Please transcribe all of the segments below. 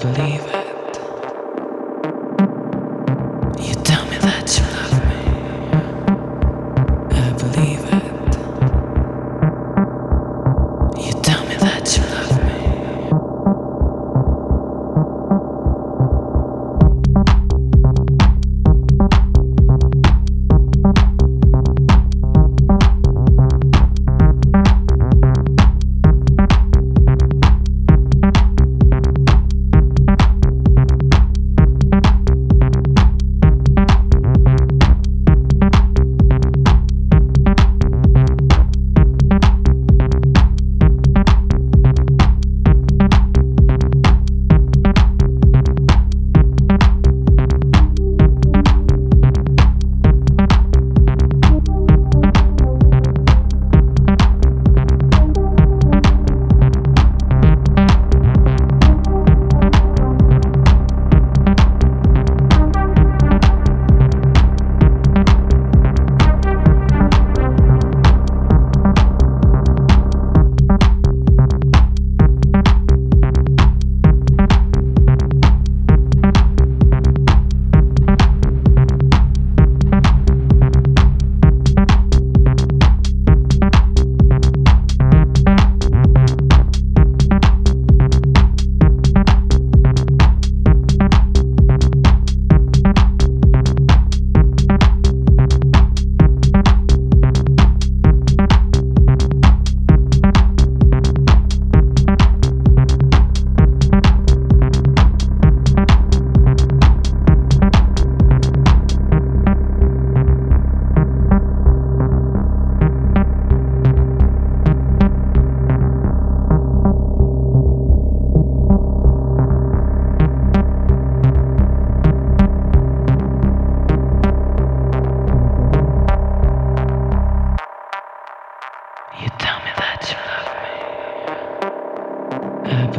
believe it. You tell me that you love.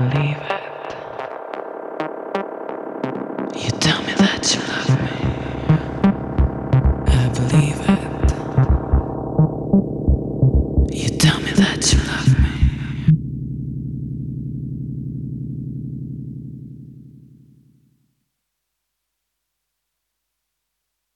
believe it. You tell me that you love me. I believe it. You tell me that you